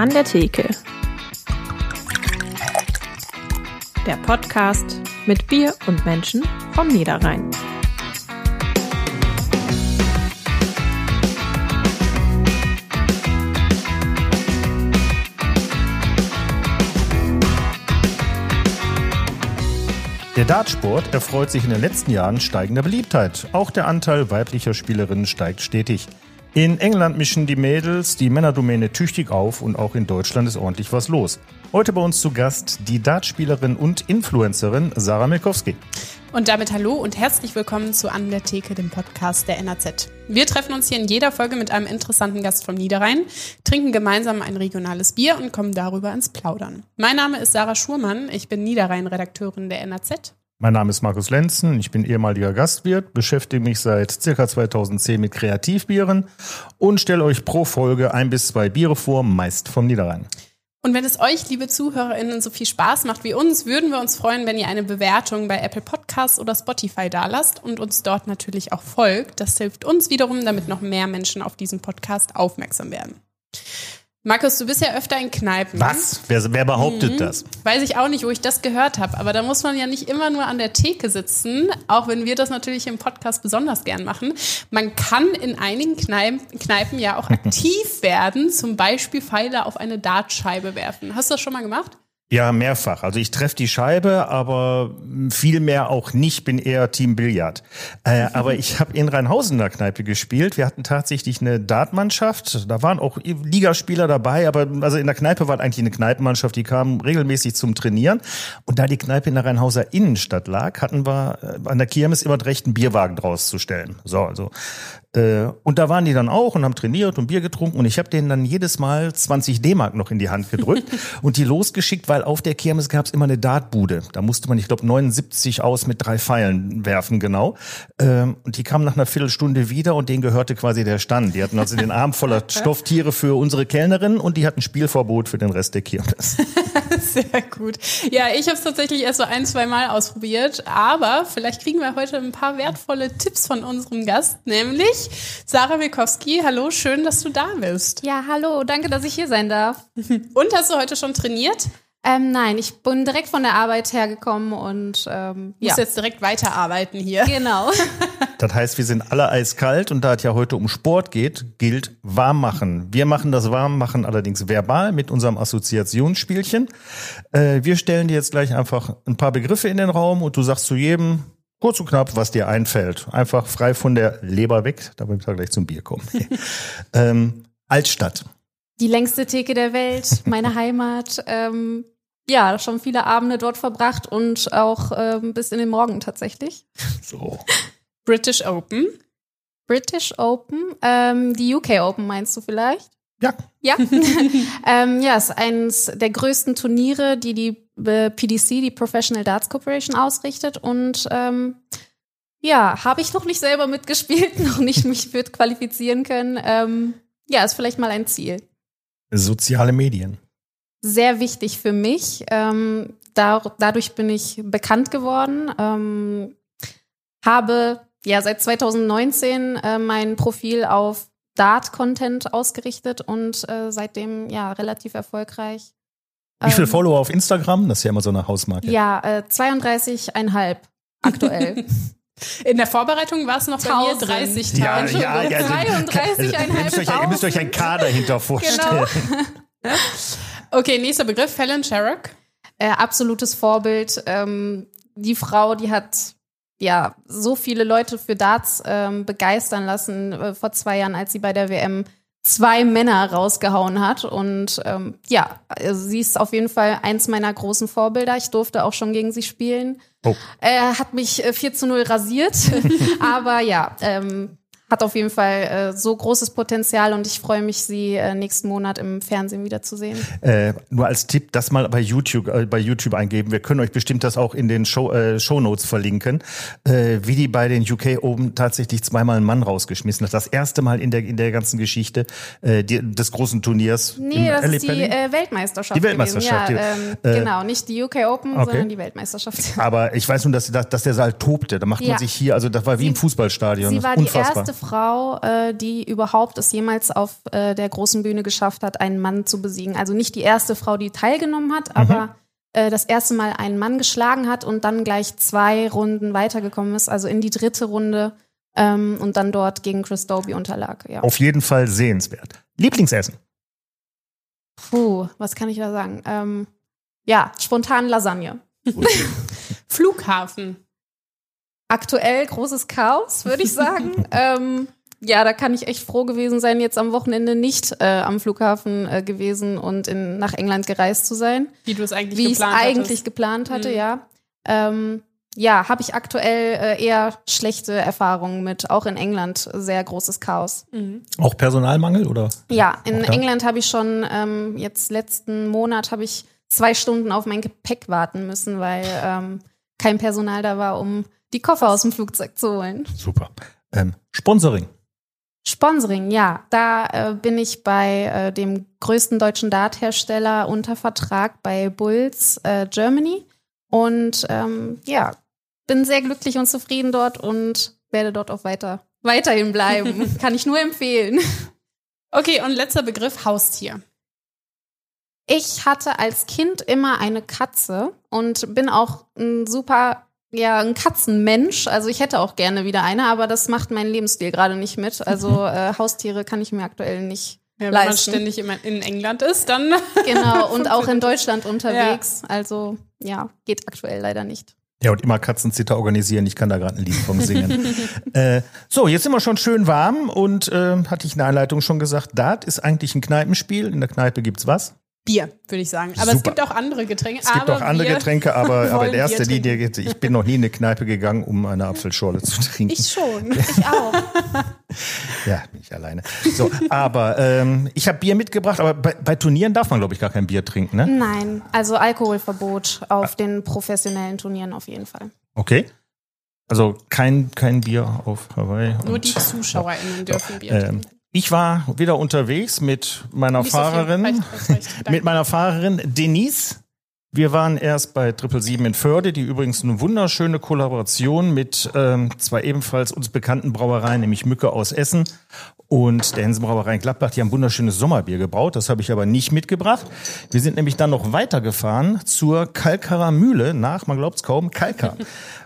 An der Theke. Der Podcast mit Bier und Menschen vom Niederrhein. Der Dartsport erfreut sich in den letzten Jahren steigender Beliebtheit. Auch der Anteil weiblicher Spielerinnen steigt stetig. In England mischen die Mädels die Männerdomäne tüchtig auf und auch in Deutschland ist ordentlich was los. Heute bei uns zu Gast die Dartspielerin und Influencerin Sarah Milkowski. Und damit hallo und herzlich willkommen zu An der Theke, dem Podcast der NAZ. Wir treffen uns hier in jeder Folge mit einem interessanten Gast vom Niederrhein, trinken gemeinsam ein regionales Bier und kommen darüber ins Plaudern. Mein Name ist Sarah Schurmann, ich bin Niederrhein-Redakteurin der NAZ. Mein Name ist Markus Lenzen, ich bin ehemaliger Gastwirt, beschäftige mich seit circa 2010 mit Kreativbieren und stelle euch pro Folge ein bis zwei Biere vor, meist vom Niederrhein. Und wenn es euch, liebe ZuhörerInnen, so viel Spaß macht wie uns, würden wir uns freuen, wenn ihr eine Bewertung bei Apple Podcasts oder Spotify dalasst und uns dort natürlich auch folgt. Das hilft uns wiederum, damit noch mehr Menschen auf diesen Podcast aufmerksam werden. Markus, du bist ja öfter in Kneipen. Was? Wer, wer behauptet mhm. das? Weiß ich auch nicht, wo ich das gehört habe. Aber da muss man ja nicht immer nur an der Theke sitzen, auch wenn wir das natürlich im Podcast besonders gern machen. Man kann in einigen Kneipen, Kneipen ja auch aktiv werden, zum Beispiel Pfeile auf eine Dartscheibe werfen. Hast du das schon mal gemacht? Ja, mehrfach. Also ich treffe die Scheibe, aber viel mehr auch nicht, bin eher Team Billard. Äh, aber ich habe in Rheinhausen in der Kneipe gespielt. Wir hatten tatsächlich eine Dartmannschaft. Da waren auch Ligaspieler dabei, aber also in der Kneipe war eigentlich eine Kneipenmannschaft, die kamen regelmäßig zum Trainieren. Und da die Kneipe in der Rheinhauser Innenstadt lag, hatten wir äh, an der Kirmes immer recht, einen Bierwagen draus zu stellen. So, also äh, und da waren die dann auch und haben trainiert und Bier getrunken und ich habe denen dann jedes Mal 20 D-Mark noch in die Hand gedrückt und die losgeschickt, weil auf der Kirmes gab es immer eine Dartbude. Da musste man, ich glaube, 79 aus mit drei Pfeilen werfen, genau. Ähm, und die kamen nach einer Viertelstunde wieder und denen gehörte quasi der Stand. Die hatten also den Arm voller Stofftiere für unsere Kellnerin und die hatten Spielverbot für den Rest der Kirmes. Sehr gut. Ja, ich habe es tatsächlich erst so ein, zwei Mal ausprobiert, aber vielleicht kriegen wir heute ein paar wertvolle Tipps von unserem Gast, nämlich Sarah Wilkowski, hallo, schön, dass du da bist. Ja, hallo, danke, dass ich hier sein darf. Und hast du heute schon trainiert? Ähm, nein, ich bin direkt von der Arbeit hergekommen und ähm, ja. jetzt direkt weiterarbeiten hier. Genau. Das heißt, wir sind alle eiskalt und da es ja heute um Sport geht, gilt warm machen. Wir machen das warm machen allerdings verbal mit unserem Assoziationsspielchen. Äh, wir stellen dir jetzt gleich einfach ein paar Begriffe in den Raum und du sagst zu jedem Kurz und knapp, was dir einfällt. Einfach frei von der Leber weg, damit wir gleich zum Bier kommen. ähm, Altstadt. Die längste Theke der Welt, meine Heimat. Ähm, ja, schon viele Abende dort verbracht und auch ähm, bis in den Morgen tatsächlich. So. British Open. British Open. Ähm, die UK Open meinst du vielleicht? Ja. Ja. ähm, ja, ist eines der größten Turniere, die die PDC, die Professional Darts Corporation, ausrichtet. Und ähm, ja, habe ich noch nicht selber mitgespielt, noch nicht mich für qualifizieren können. Ähm, ja, ist vielleicht mal ein Ziel. Soziale Medien. Sehr wichtig für mich. Ähm, da, dadurch bin ich bekannt geworden. Ähm, habe ja seit 2019 äh, mein Profil auf Dart-Content ausgerichtet und äh, seitdem ja relativ erfolgreich. Wie viele ähm, Follower auf Instagram? Das ist ja immer so eine Hausmarke. Ja, äh, 32,5 aktuell. In der Vorbereitung war es noch bei mir 30 Ja, ja, ja. 32,5 ihr, müsst euch, ihr müsst euch einen Kader hinter vorstellen. Genau. okay, nächster Begriff, Helen Sherrock. Äh, absolutes Vorbild. Ähm, die Frau, die hat ja so viele Leute für Darts ähm, begeistern lassen äh, vor zwei Jahren, als sie bei der WM zwei Männer rausgehauen hat. Und ähm, ja, also sie ist auf jeden Fall eins meiner großen Vorbilder. Ich durfte auch schon gegen sie spielen. Oh. Er hat mich 4 äh, zu 0 rasiert. Aber ja, ähm, hat auf jeden Fall äh, so großes Potenzial und ich freue mich, sie äh, nächsten Monat im Fernsehen wiederzusehen. Äh, nur als Tipp, das mal bei YouTube, äh, bei YouTube eingeben. Wir können euch bestimmt das auch in den Show, äh, Show Notes verlinken, äh, wie die bei den UK oben tatsächlich zweimal einen Mann rausgeschmissen hat. Das erste Mal in der in der ganzen Geschichte äh, die, des großen Turniers. Nee, das ist die äh, Weltmeisterschaft. Die Weltmeisterschaft. Ja, ähm, äh, genau, nicht die UK Open, okay. sondern die Weltmeisterschaft. Aber ich weiß nun, dass, dass, dass der Saal tobte. Da macht ja. man sich hier, also das war wie sie, im Fußballstadion. Sie war Unfassbar. die erste Frau, äh, die überhaupt es jemals auf äh, der großen Bühne geschafft hat, einen Mann zu besiegen. Also nicht die erste Frau, die teilgenommen hat, aber äh, das erste Mal einen Mann geschlagen hat und dann gleich zwei Runden weitergekommen ist, also in die dritte Runde ähm, und dann dort gegen Chris Dobie unterlag. Ja. Auf jeden Fall sehenswert. Lieblingsessen? Puh, was kann ich da sagen? Ähm, ja, spontan Lasagne. Flughafen. Aktuell großes Chaos, würde ich sagen. ähm, ja, da kann ich echt froh gewesen sein, jetzt am Wochenende nicht äh, am Flughafen äh, gewesen und in, nach England gereist zu sein. Wie du es eigentlich Wie ich es geplant eigentlich geplant hatte, Mhm. ja. Ähm, ja, habe ich aktuell äh, eher schlechte Erfahrungen mit. Auch in England sehr großes Chaos. Mhm. Auch Personalmangel oder? Ja, in? England habe ich schon ähm, jetzt letzten Monat habe ich zwei Stunden auf mein Gepäck warten müssen, weil ähm, kein Personal da war, um die Koffer aus dem Flugzeug zu holen. Super. Ähm, Sponsoring. Sponsoring, ja, da äh, bin ich bei äh, dem größten deutschen Darthersteller unter Vertrag bei Bulls äh, Germany und ähm, ja, bin sehr glücklich und zufrieden dort und werde dort auch weiter weiterhin bleiben. Kann ich nur empfehlen. Okay, und letzter Begriff, Haustier. Ich hatte als Kind immer eine Katze und bin auch ein super, ja, ein Katzenmensch. Also ich hätte auch gerne wieder eine, aber das macht mein Lebensstil gerade nicht mit. Also äh, Haustiere kann ich mir aktuell nicht Ja, wenn man leisten. ständig immer in England ist, dann Genau, und auch in Deutschland unterwegs. Also ja, geht aktuell leider nicht. Ja, und immer Katzenzitter organisieren. Ich kann da gerade ein Lied von singen. äh, so, jetzt sind wir schon schön warm und äh, hatte ich in der Einleitung schon gesagt, Dart ist eigentlich ein Kneipenspiel. In der Kneipe gibt's was? Bier, würde ich sagen. Aber es Super. gibt auch andere Getränke. Es gibt aber auch andere Getränke, aber, aber in erster Linie, geht- ich bin noch nie in eine Kneipe gegangen, um eine Apfelschorle zu trinken. Ich schon. Ich auch. Ja, bin ich alleine. So, aber ähm, ich habe Bier mitgebracht, aber bei, bei Turnieren darf man, glaube ich, gar kein Bier trinken, ne? Nein, also Alkoholverbot auf den professionellen Turnieren auf jeden Fall. Okay. Also kein, kein Bier auf Hawaii. Nur und- die ZuschauerInnen dürfen Bier Ähm, trinken. Ich war wieder unterwegs mit meiner Nicht so. Fahrerin, Reicht, reicht, mit meiner Fahrerin Denise. Wir waren erst bei Triple Sieben in Förde, die übrigens eine wunderschöne Kollaboration mit ähm, zwei ebenfalls uns bekannten Brauereien, nämlich Mücke aus Essen und der Hensenbrauerei in Gladbach. Die haben wunderschönes Sommerbier gebraut. Das habe ich aber nicht mitgebracht. Wir sind nämlich dann noch weitergefahren zur Kalkarer Mühle nach, man glaubt es kaum, Kalkar.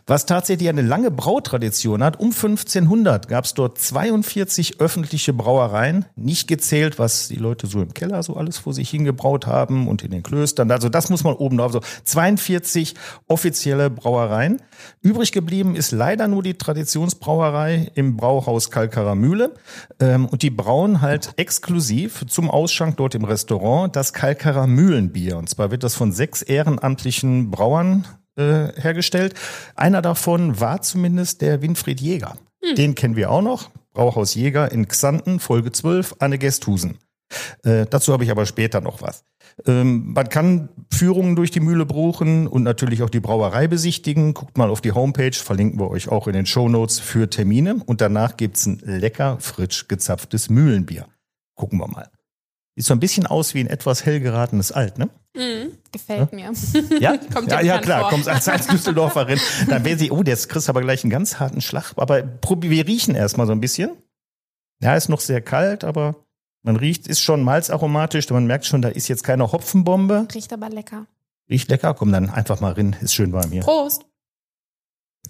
Was tatsächlich eine lange Brautradition hat. Um 1500 gab es dort 42 öffentliche Brauereien, nicht gezählt, was die Leute so im Keller so alles vor sich hingebraut haben und in den Klöstern. Also das muss man oben drauf. So 42 offizielle Brauereien. Übrig geblieben ist leider nur die Traditionsbrauerei im Brauhaus Kalkarer Mühle. Ähm, und die brauen halt exklusiv zum Ausschank dort im Restaurant das Kalkarer Mühlenbier. Und zwar wird das von sechs ehrenamtlichen Brauern äh, hergestellt. Einer davon war zumindest der Winfried Jäger. Den kennen wir auch noch. Brauhaus Jäger in Xanten, Folge 12, Anne Gesthusen. Äh, dazu habe ich aber später noch was. Ähm, man kann Führungen durch die Mühle buchen und natürlich auch die Brauerei besichtigen. Guckt mal auf die Homepage, verlinken wir euch auch in den Shownotes für Termine. Und danach gibt's ein lecker, frisch gezapftes Mühlenbier. Gucken wir mal. Sieht so ein bisschen aus wie ein etwas hell geratenes Alt, ne? Gefällt mir. Ja, Kommt ja, ja klar, vor. kommt als, als Düsseldorferin. Dann wäre sie, oh, jetzt kriegst du aber gleich einen ganz harten Schlag. Aber probi- wir riechen erstmal so ein bisschen. Ja, ist noch sehr kalt, aber man riecht, ist schon malzaromatisch. Man merkt schon, da ist jetzt keine Hopfenbombe. Riecht aber lecker. Riecht lecker. Komm dann einfach mal rein. Ist schön warm hier. Prost.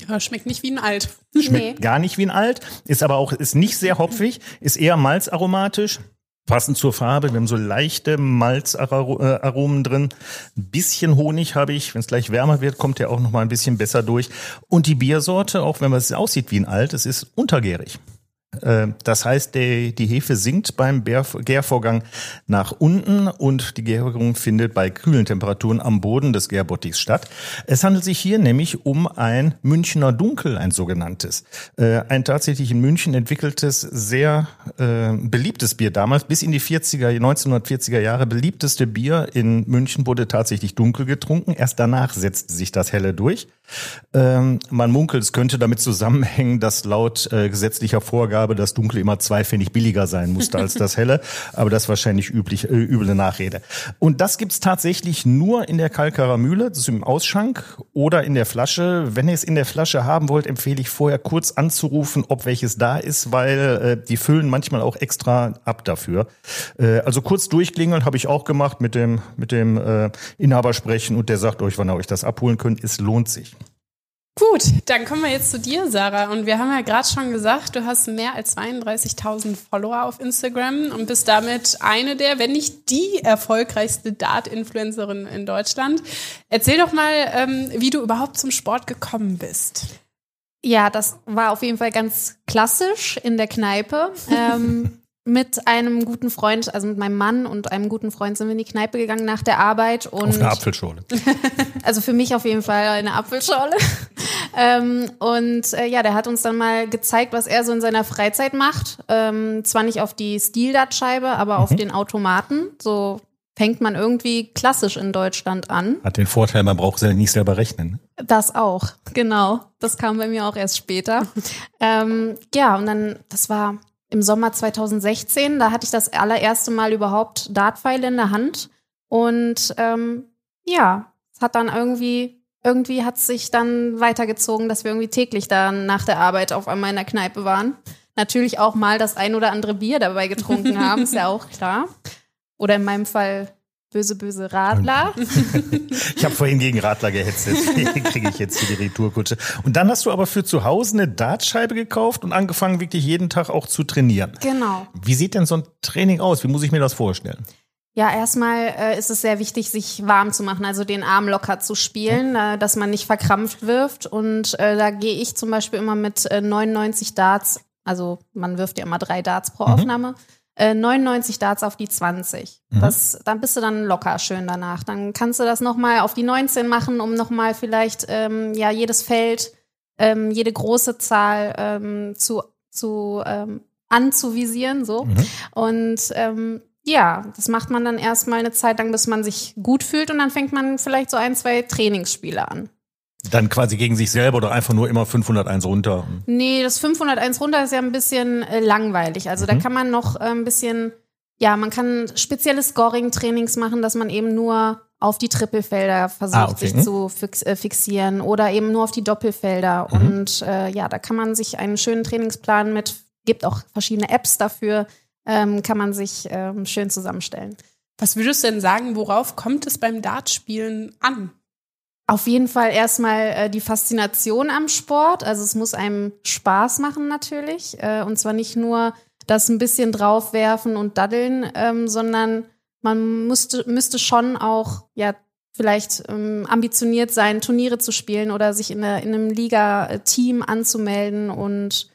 Ja, schmeckt nicht wie ein Alt. Schmeckt Nee. gar nicht wie ein Alt. Ist aber auch, ist nicht sehr hopfig. Ist eher malzaromatisch. Passend zur Farbe. Wir haben so leichte Malzaromen drin. Ein bisschen Honig habe ich. Wenn es gleich wärmer wird, kommt der auch noch mal ein bisschen besser durch. Und die Biersorte, auch wenn es aussieht wie ein Alt, es ist untergärig. Äh, Das heißt, die, Hefe sinkt beim Gärvorgang nach unten und die Gärung findet bei kühlen Temperaturen am Boden des Gärbottichs statt. Es handelt sich hier nämlich um ein Münchner Dunkel, ein sogenanntes. Äh, Ein tatsächlich in München entwickeltes, sehr äh, beliebtes Bier damals, bis in die 40er, 1940er Jahre beliebteste Bier in München wurde tatsächlich dunkel getrunken. Erst danach setzte sich das helle durch. Ähm, man munkelt, es könnte damit zusammenhängen, dass laut äh, gesetzlicher Vorgabe dass Dunkle immer zwei Pfennig billiger sein musste als das Helle. Aber das ist wahrscheinlich üblich, äh, üble Nachrede. Und das gibt's tatsächlich nur in der Kalkarer Mühle, das ist im Ausschank oder in der Flasche. Wenn ihr es in der Flasche haben wollt, empfehle ich vorher kurz anzurufen, ob welches da ist, weil äh, die füllen manchmal auch extra ab dafür. Äh, also kurz durchklingeln habe ich auch gemacht mit dem, mit dem äh, Inhaber sprechen und der sagt euch, wann ihr euch das abholen könnt. Es lohnt sich. Gut, dann kommen wir jetzt zu dir, Sarah. Und wir haben ja gerade schon gesagt, du hast mehr als 32.000 Follower auf Instagram und bist damit eine der, wenn nicht die erfolgreichste Dart-Influencerin in Deutschland. Erzähl doch mal, ähm, wie du überhaupt zum Sport gekommen bist. Ja, das war auf jeden Fall ganz klassisch in der Kneipe. Ähm, mit einem guten Freund, also mit meinem Mann und einem guten Freund sind wir in die Kneipe gegangen nach der Arbeit. Und Auf eine Apfelschorle. also für mich auf jeden Fall eine Apfelschorle. ähm, und äh, ja, der hat uns dann mal gezeigt, was er so in seiner Freizeit macht. Ähm, zwar nicht auf die Stildartscheibe, aber auf den Automaten. So fängt man irgendwie klassisch in Deutschland an. Hat den Vorteil, man braucht ja nicht selber rechnen. ne? Das auch, genau. Das kam bei mir auch erst später. ähm, ja, und dann, das war im Sommer 2016, da hatte ich das allererste Mal überhaupt Dartpfeile in der Hand. Und ähm, ja, es hat dann irgendwie, irgendwie hat sich dann weitergezogen, dass wir irgendwie täglich dann nach der Arbeit auf einmal in der Kneipe waren. Natürlich auch mal das ein oder andere Bier dabei getrunken haben, ist ja auch klar. Oder in meinem Fall böse, böse Radler. Ich habe vorhin gegen Radler gehetzt, deswegen kriege ich jetzt hier die Retourkutsche. Und dann hast du aber für zu Hause eine Dartscheibe gekauft und angefangen, wirklich jeden Tag auch zu trainieren. Genau. Wie sieht denn so ein Training aus? Wie muss ich mir das vorstellen? Ja, erstmal äh, ist es sehr wichtig, sich warm zu machen, also den Arm locker zu spielen, äh, dass man nicht verkrampft wirft. Und äh, da gehe ich zum Beispiel immer mit äh, 99 Darts, also man wirft ja immer drei Darts pro Aufnahme, äh, 99 Darts auf die 20. Das, dann bist du dann locker schön danach. Dann kannst du das nochmal auf die 19 machen, um nochmal vielleicht ähm, ja jedes Feld, ähm, jede große Zahl ähm, zu, zu ähm, anzuvisieren, so. Und ähm, ja, das macht man dann erstmal eine Zeit lang, bis man sich gut fühlt und dann fängt man vielleicht so ein, zwei Trainingsspiele an. Dann quasi gegen sich selber oder einfach nur immer 501 runter? Nee, das 501 runter ist ja ein bisschen äh, langweilig. Also da kann man noch äh, ein bisschen, ja, man kann spezielle Scoring-Trainings machen, dass man eben nur auf die Trippelfelder versucht, Ah, okay. sich zu fix, äh, fixieren oder eben nur auf die Doppelfelder. Und äh, ja, da kann man sich einen schönen Trainingsplan mit, gibt auch verschiedene Apps dafür, ähm, kann man sich ähm, schön zusammenstellen. Was würdest du denn sagen, worauf kommt es beim Dartspielen an? Auf jeden Fall erstmal äh, die Faszination am Sport. Also es muss einem Spaß machen natürlich. Äh, und zwar nicht nur das ein bisschen draufwerfen und daddeln, ähm, sondern man müsste, müsste schon auch, ja, vielleicht ähm, ambitioniert sein, Turniere zu spielen oder sich in, der, in einem Liga-Team anzumelden und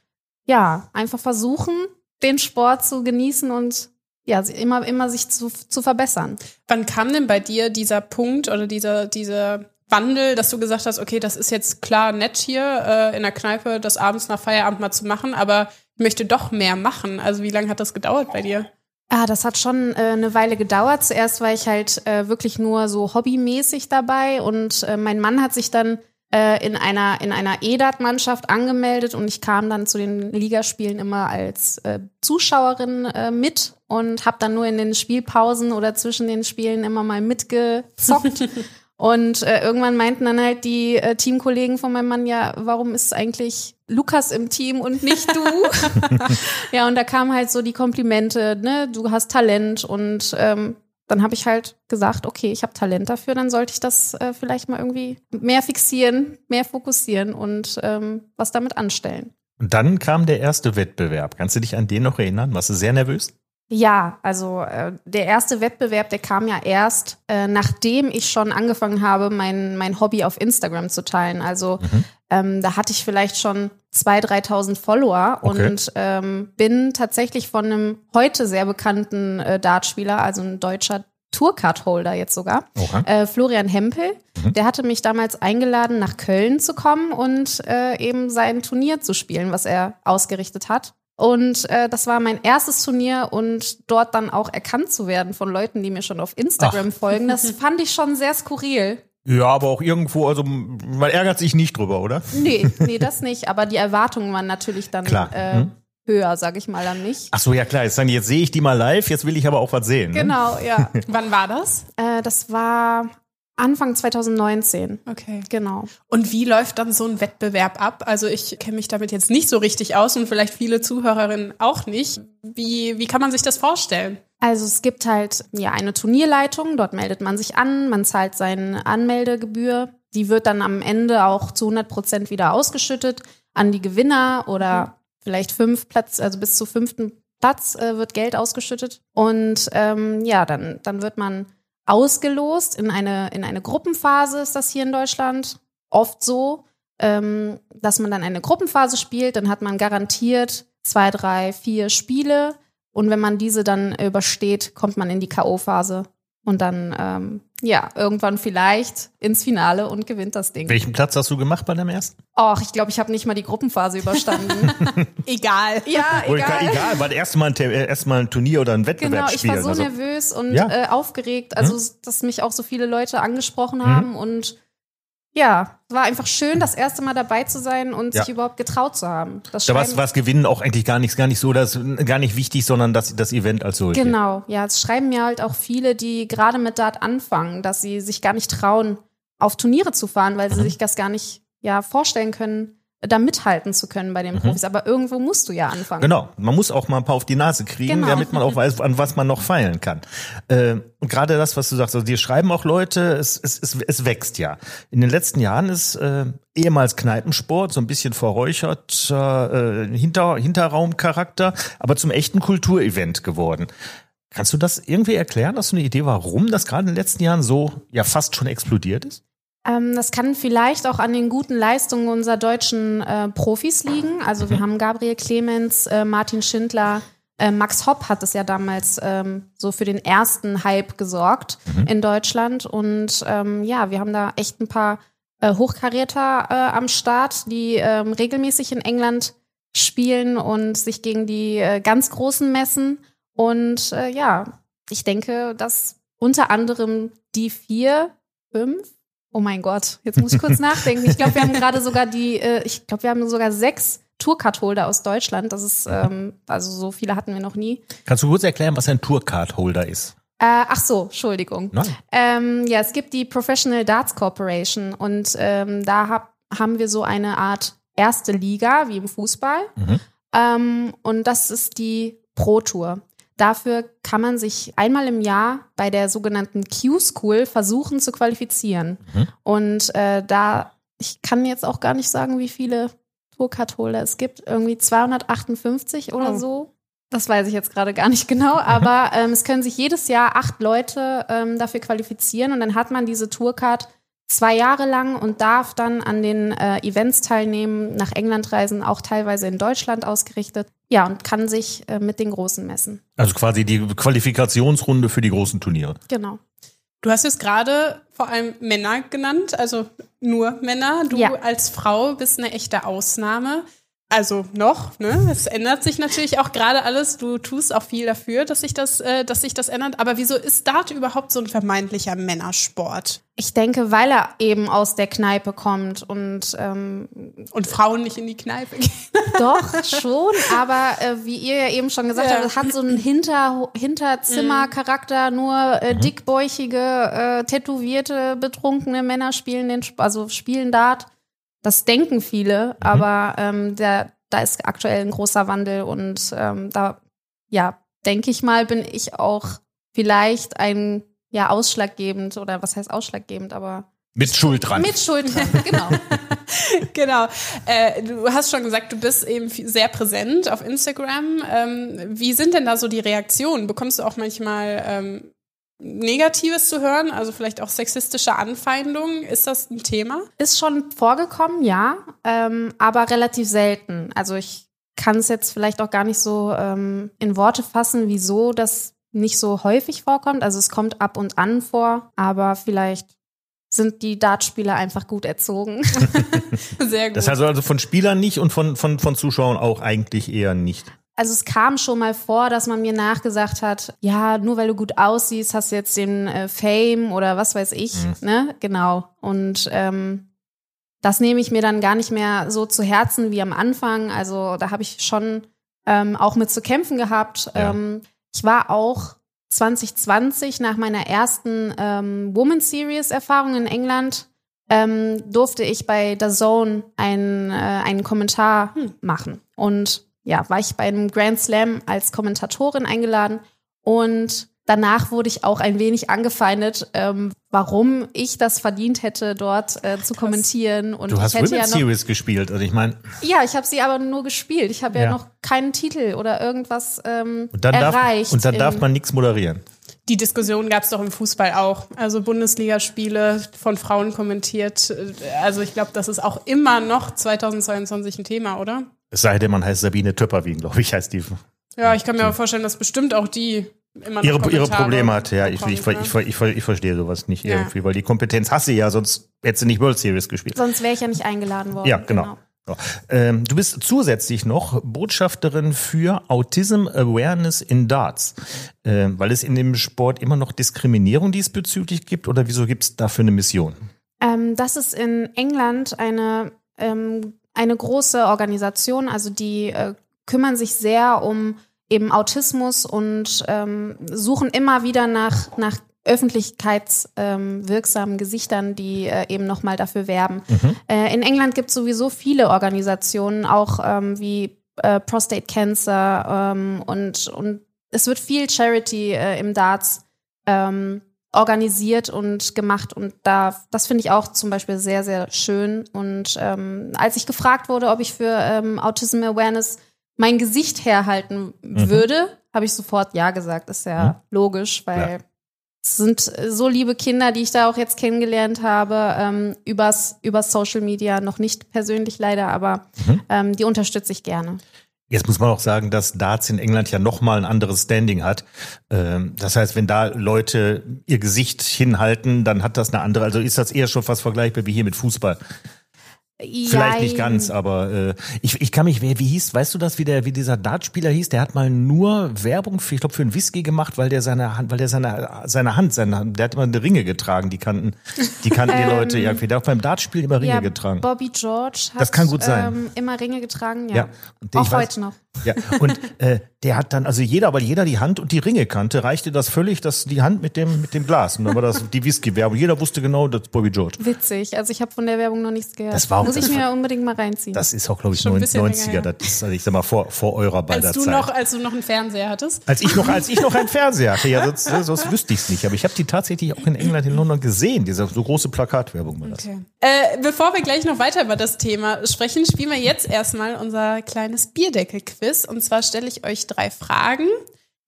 ja, einfach versuchen, den Sport zu genießen und ja, immer, immer sich zu, zu verbessern. Wann kam denn bei dir dieser Punkt oder dieser, dieser Wandel, dass du gesagt hast, okay, das ist jetzt klar nett hier äh, in der Kneipe, das abends nach Feierabend mal zu machen, aber ich möchte doch mehr machen. Also wie lange hat das gedauert bei dir? Ah, das hat schon äh, eine Weile gedauert. Zuerst war ich halt äh, wirklich nur so hobbymäßig dabei und äh, mein Mann hat sich dann äh, in einer in einer EDAT-Mannschaft angemeldet und ich kam dann zu den Ligaspielen immer als äh, Zuschauerin äh, mit und habe dann nur in den Spielpausen oder zwischen den Spielen immer mal mitgezockt. Und äh, irgendwann meinten dann halt die äh, Teamkollegen von meinem Mann, ja, warum ist eigentlich Lukas im Team und nicht du? ja, und da kamen halt so die Komplimente, ne, du hast Talent und ähm, dann habe ich halt gesagt, okay, ich habe Talent dafür, dann sollte ich das äh, vielleicht mal irgendwie mehr fixieren, mehr fokussieren und ähm, was damit anstellen. Und dann kam der erste Wettbewerb. Kannst du dich an den noch erinnern? Warst du sehr nervös? Ja, also äh, der erste Wettbewerb, der kam ja erst, äh, nachdem ich schon angefangen habe, mein, mein Hobby auf Instagram zu teilen. Also ähm, da hatte ich vielleicht schon 2.000, 3.000 Follower Okay. und ähm, bin tatsächlich von einem heute sehr bekannten äh, Dartspieler, also ein deutscher Tourcard-Holder jetzt sogar, Oha. äh, Florian Hempel. Der hatte mich damals eingeladen, nach Köln zu kommen und äh, eben sein Turnier zu spielen, was er ausgerichtet hat. Und äh, das war mein erstes Turnier und dort dann auch erkannt zu werden von Leuten, die mir schon auf Instagram folgen, das fand ich schon sehr skurril. Ja, aber auch irgendwo, also man ärgert sich nicht drüber, oder? Nee, nee, das nicht. Aber die Erwartungen waren natürlich dann Klar. äh, höher, sag ich mal, an mich. Ach so, ja klar. Jetzt, sagen die, jetzt sehe ich die mal live, jetzt will ich aber auch was sehen. Ne? Genau, ja. Wann war das? äh, das war Anfang 2019. Okay. Genau. Und wie läuft dann so ein Wettbewerb ab? Also ich kenne mich damit jetzt nicht so richtig aus und vielleicht viele Zuhörerinnen auch nicht. Wie, wie kann man sich das vorstellen? Also es gibt halt ja eine Turnierleitung, dort meldet man sich an, man zahlt seine Anmeldegebühr. Die wird dann am Ende auch zu 100 Prozent wieder ausgeschüttet an die Gewinner oder vielleicht fünf Platz, also bis zu fünften Platz äh, wird Geld ausgeschüttet. Und ähm, ja, dann, dann wird man ausgelost. In eine, in eine Gruppenphase, ist das hier in Deutschland oft so, ähm, dass man dann eine Gruppenphase spielt, dann hat man garantiert zwei, drei, vier Spiele. Und wenn man diese dann übersteht, kommt man in die K.O.-Phase und dann, ähm, ja, irgendwann vielleicht ins Finale und gewinnt das Ding. Welchen Platz hast du gemacht bei deinem ersten? Och, ich glaube, ich habe nicht mal die Gruppenphase überstanden. Egal. ja, egal. egal, war das erste Mal ein, äh, erst mal ein Turnier oder ein Wettbewerb Genau, ich war so also, nervös und Ja. äh, aufgeregt, also dass mich auch so viele Leute angesprochen haben und ja, war einfach schön, das erste Mal dabei zu sein und Ja. sich überhaupt getraut zu haben. Das da war was Gewinnen auch eigentlich gar nichts, gar nicht so, das gar nicht wichtig, sondern das, das Event als solches. Genau, ja, es schreiben mir halt auch viele, die gerade mit Dart anfangen, dass sie sich gar nicht trauen, auf Turniere zu fahren, weil Mhm. sie sich das gar nicht ja vorstellen können, da mithalten zu können bei den Profis. Aber irgendwo musst du ja anfangen. Mhm. Genau, man muss auch mal ein paar auf die Nase kriegen, Genau. damit man auch weiß, an was man noch feilen kann. Äh, und gerade das, was du sagst, also dir schreiben auch Leute, es, es, es, es wächst ja. In den letzten Jahren ist äh, ehemals Kneipensport so ein bisschen verräuchert, äh, Hinter, Hinterraumcharakter, aber zum echten Kulturevent geworden. Kannst du das irgendwie erklären? Hast du eine Idee, warum das gerade in den letzten Jahren so ja fast schon explodiert ist? Ähm, das kann vielleicht auch an den guten Leistungen unserer deutschen äh, Profis liegen. Also wir haben Gabriel Clemens, äh, Martin Schindler, äh, Max Hopp hat es ja damals ähm, so für den ersten Hype gesorgt in Deutschland. Und ähm, ja, wir haben da echt ein paar äh, Hochkaräter äh, am Start, die ähm, regelmäßig in England spielen und sich gegen die ganz Großen messen. Und ja, ich denke, dass unter anderem die vier, fünf, oh mein Gott, jetzt muss ich kurz nachdenken. Ich glaube, wir haben gerade sogar die, äh, ich glaube, wir haben sogar sechs Tourcard-Holder aus Deutschland. Das ist, ähm, also so viele hatten wir noch nie. Kannst du kurz erklären, was ein Tourcard-Holder ist? Äh, ach so, Entschuldigung. Nein. Ähm, ja, es gibt die Professional Darts Corporation und ähm, da hab, haben wir so eine Art erste Liga wie im Fußball. Mhm. Ähm, und das ist die Pro Tour. Dafür kann man sich einmal im Jahr bei der sogenannten Q-School versuchen zu qualifizieren. Mhm. Und äh, da, ich kann jetzt auch gar nicht sagen, wie viele Tourcard-Holder es gibt. Irgendwie 258 oder Oh. so. Das weiß ich jetzt gerade gar nicht genau, aber ähm, es können sich jedes Jahr acht Leute ähm, dafür qualifizieren und dann hat man diese Tourcard zwei Jahre lang und darf dann an den äh, Events teilnehmen, nach England reisen, auch teilweise in Deutschland ausgerichtet. Ja, und kann sich äh, mit den Großen messen. Also quasi die Qualifikationsrunde für die großen Turniere. Genau. Du hast jetzt gerade vor allem Männer genannt, also nur Männer. Du Ja. als Frau bist eine echte Ausnahme. Also noch, ne? Es ändert sich natürlich auch gerade alles. Du tust auch viel dafür, dass sich das, äh, dass sich das ändert. Aber wieso ist Dart überhaupt so ein vermeintlicher Männersport? Ich denke, weil er eben aus der Kneipe kommt und ähm, Und Frauen nicht in die Kneipe gehen. Doch, schon, aber äh, wie ihr ja eben schon gesagt Ja. habt, es hat so einen Hinter Hinterzimmercharakter, nur äh, dickbäuchige, äh, tätowierte, betrunkene Männer spielen den, Sp- also spielen Dart. Das denken viele, aber ähm, der, da ist aktuell ein großer Wandel und ähm, da, ja, denke ich mal, bin ich auch vielleicht ein, ja, ausschlaggebend oder was heißt ausschlaggebend, aber Mit Schuld dran. mit Schuld dran, genau. genau. Äh, du hast schon gesagt, du bist eben sehr präsent auf Instagram. Ähm, wie sind denn da so die Reaktionen? Bekommst du auch manchmal ähm, Negatives zu hören, also vielleicht auch sexistische Anfeindungen? Ist das ein Thema? Ist schon vorgekommen, ja, ähm, aber relativ selten. Also ich kann es jetzt vielleicht auch gar nicht so ähm, in Worte fassen, wieso das nicht so häufig vorkommt. Also es kommt ab und an vor, aber vielleicht sind die Dartspieler einfach gut erzogen. Sehr gut. Das heißt also von Spielern nicht und von, von, von Zuschauern auch eigentlich eher nicht. Also es kam schon mal vor, dass man mir nachgesagt hat, ja, nur weil du gut aussiehst, hast du jetzt den äh, Fame oder was weiß ich, ne? Genau. Und ähm, das nehme ich mir dann gar nicht mehr so zu Herzen wie am Anfang. Also da habe ich schon ähm, auch mit zu kämpfen gehabt. Ja. Ähm, ich war auch 2020 nach meiner ersten ähm, Woman Series Erfahrung in England ähm, durfte ich bei The Zone ein, äh, einen Kommentar machen und ja war ich bei einem Grand Slam als Kommentatorin eingeladen und danach wurde ich auch ein wenig angefeindet, ähm, warum ich das verdient hätte, dort äh, zu kommentieren. Und Du hast ich hätte Women's ja noch, Series gespielt. Also ich meine, ja, ich habe sie aber nur gespielt. Ich habe ja. Ja. noch keinen Titel oder irgendwas ähm, und dann, darf, erreicht. und dann darf man nichts moderieren. Die Diskussion gab es doch im Fußball auch. Also Bundesligaspiele von Frauen kommentiert. Also ich glaube, das ist auch immer noch 2022 ein Thema, oder? Es sei denn, man heißt Sabine Töpperwien, glaube ich, heißt die. Ja, ich kann mir aber vorstellen, dass bestimmt auch die immer noch Ihre, ihre Probleme hatte, ja. Ich, bekommt, ich, ne? ich, ich, ich, ich verstehe sowas nicht Ja. irgendwie, weil die Kompetenz hast du ja, sonst hättest du nicht World Series gespielt. Sonst wäre ich ja nicht eingeladen worden. Ja, genau. So. Ähm, du bist zusätzlich noch Botschafterin für Autism Awareness in Darts, ähm, weil es in dem Sport immer noch Diskriminierung diesbezüglich gibt oder wieso gibt es dafür eine Mission? Ähm, das ist in England eine, ähm, eine große Organisation, also die äh, kümmern sich sehr um eben Autismus und ähm, suchen immer wieder nach, nach öffentlichkeitswirksamen ähm, Gesichtern, die äh, eben nochmal dafür werben. Äh, in England gibt es sowieso viele Organisationen, auch ähm, wie äh, Prostate Cancer ähm, und, und es wird viel Charity äh, im Darts ähm, organisiert und gemacht und da das finde ich auch zum Beispiel sehr sehr schön und ähm, als ich gefragt wurde ob ich für ähm, Autism Awareness mein Gesicht herhalten würde habe ich sofort ja gesagt ist ja Mhm. logisch weil Klar. es sind so liebe Kinder die ich da auch jetzt kennengelernt habe ähm, übers übers Social Media noch nicht persönlich leider aber Mhm. ähm, die unterstütze ich gerne Jetzt muss man auch sagen, dass Darts in England ja nochmal ein anderes Standing hat. Ähm, Das heißt, wenn da Leute ihr Gesicht hinhalten, dann hat das eine andere, also ist das eher schon fast vergleichbar wie hier mit Fußball. Vielleicht nicht Jein. ganz, aber äh, ich, ich kann mich, wer, wie hieß, weißt du das, wie der, wie dieser Dartspieler hieß? Der hat mal nur Werbung für, ich glaube, für einen Whisky gemacht, weil der seine Hand, weil der seine, seine Hand, seine, der hat immer eine Ringe getragen, die kannten, die kannten die Leute irgendwie. Der hat beim Dartspiel immer Ringe ja, getragen. Bobby George hat Das kann gut sein. Ähm, immer Ringe getragen, ja. Ja, ich Auch weiß- heute noch. Ja, und äh, der hat dann, also jeder, weil jeder die Hand und die Ringe kannte, reichte das völlig, dass die Hand mit dem, mit dem Glas. Und dann war das die Whisky-Werbung. Jeder wusste genau, das ist Bobby George. Witzig. Also ich habe von der Werbung noch nichts gehört. Das war auch- Muss ich mir unbedingt mal reinziehen. Das ist auch, glaube ich, Schon ein bisschen 90er. länger her. Das ist, also ich sag mal, vor, vor eurer beider Als du noch, als du noch einen Fernseher hattest. als ich noch, als ich noch einen Fernseher hatte, ja, sonst, äh, sonst wüsste ich es nicht. Aber ich habe die tatsächlich auch in England, in London gesehen. Diese so große Plakatwerbung war das. Okay. Äh, bevor wir gleich noch weiter über das Thema sprechen, spielen wir jetzt erstmal unser kleines Bierdeckel-Quiz. Und zwar stelle ich euch drei Fragen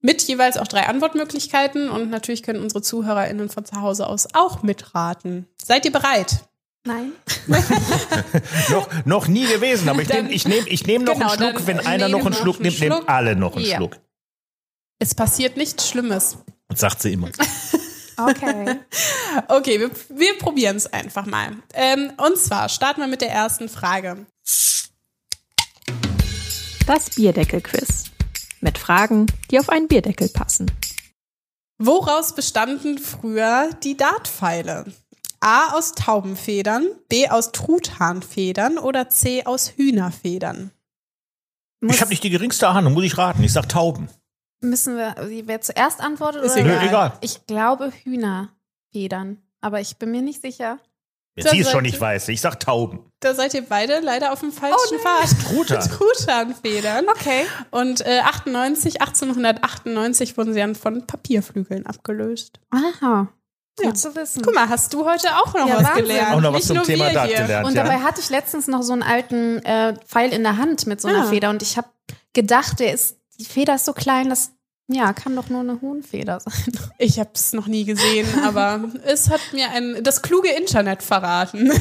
mit jeweils auch drei Antwortmöglichkeiten. Und natürlich können unsere ZuhörerInnen von zu Hause aus auch mitraten. Seid ihr bereit? Nein. Noch, noch nie gewesen, aber ich nehme ich nehm, ich nehm noch Genau, einen Schluck. Wenn einer noch einen Schluck nimmt, nehmen alle noch einen Ja. Schluck. Es passiert nichts Schlimmes. Das sagt sie immer. Okay. Okay, wir, wir probieren es einfach mal. Ähm, und zwar starten wir mit der ersten Frage. Das Bierdeckel-Quiz. Mit Fragen, die auf einen Bierdeckel passen. Woraus bestanden früher die Dartpfeile? A aus Taubenfedern, B aus Truthahnfedern oder C aus Hühnerfedern? Muss, Ich habe nicht die geringste Ahnung, muss ich raten. Ich sag Tauben. müssen wir, wer zuerst antwortet? Ist oder? egal. Nö, egal. Ich glaube Hühnerfedern. Aber ich bin mir nicht sicher. Jetzt Das sie es schon nicht weiß. Ich sag Tauben. Da seid ihr beide leider auf dem falschen Oh. Pfad. Truthahn. Truthahnfedern. Okay. Und äh, 98, 1898 wurden sie dann von Papierflügeln abgelöst. Aha. Gut Ja. zu wissen. Guck mal, hast du heute auch noch Ja, was Wahnsinn. gelernt? Auch noch was Nicht zum Thema Dart gelernt. Und ja. dabei hatte ich letztens noch so einen alten äh, Pfeil in der Hand mit so einer Ah. Feder und ich habe gedacht, der ist, die Feder ist so klein, das ja, kann doch nur eine Huhnfeder sein. Ich habe es noch nie gesehen, aber es hat mir ein, das kluge Internet verraten.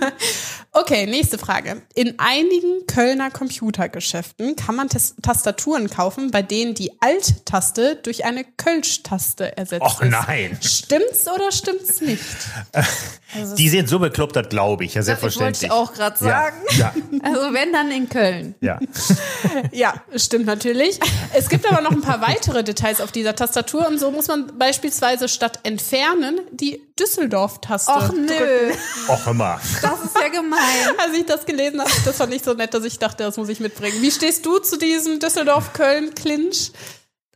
okay, nächste Frage. In einigen Kölner Computergeschäften kann man Tas Tastaturen kaufen, bei denen die Alt-Taste durch eine Kölsch-Taste ersetzt Och ist. nein. Stimmt's oder stimmt's nicht? Die sind so bekloppt, das glaube ich. Ja, Das wollte selbstverständlich. ich auch gerade sagen. Ja, Also wenn dann in Köln. ja. Ja, stimmt natürlich. Es gibt aber noch ein paar weitere Details auf dieser Tastatur und so muss man beispielsweise statt entfernen die Düsseldorf-Taste Och nö, drücken. Och immer. das ist ja gemein. Als ich das gelesen habe, das fand ich so nett, dass ich dachte, das muss ich mitbringen. Wie stehst du zu diesem Düsseldorf-Köln-Clinch?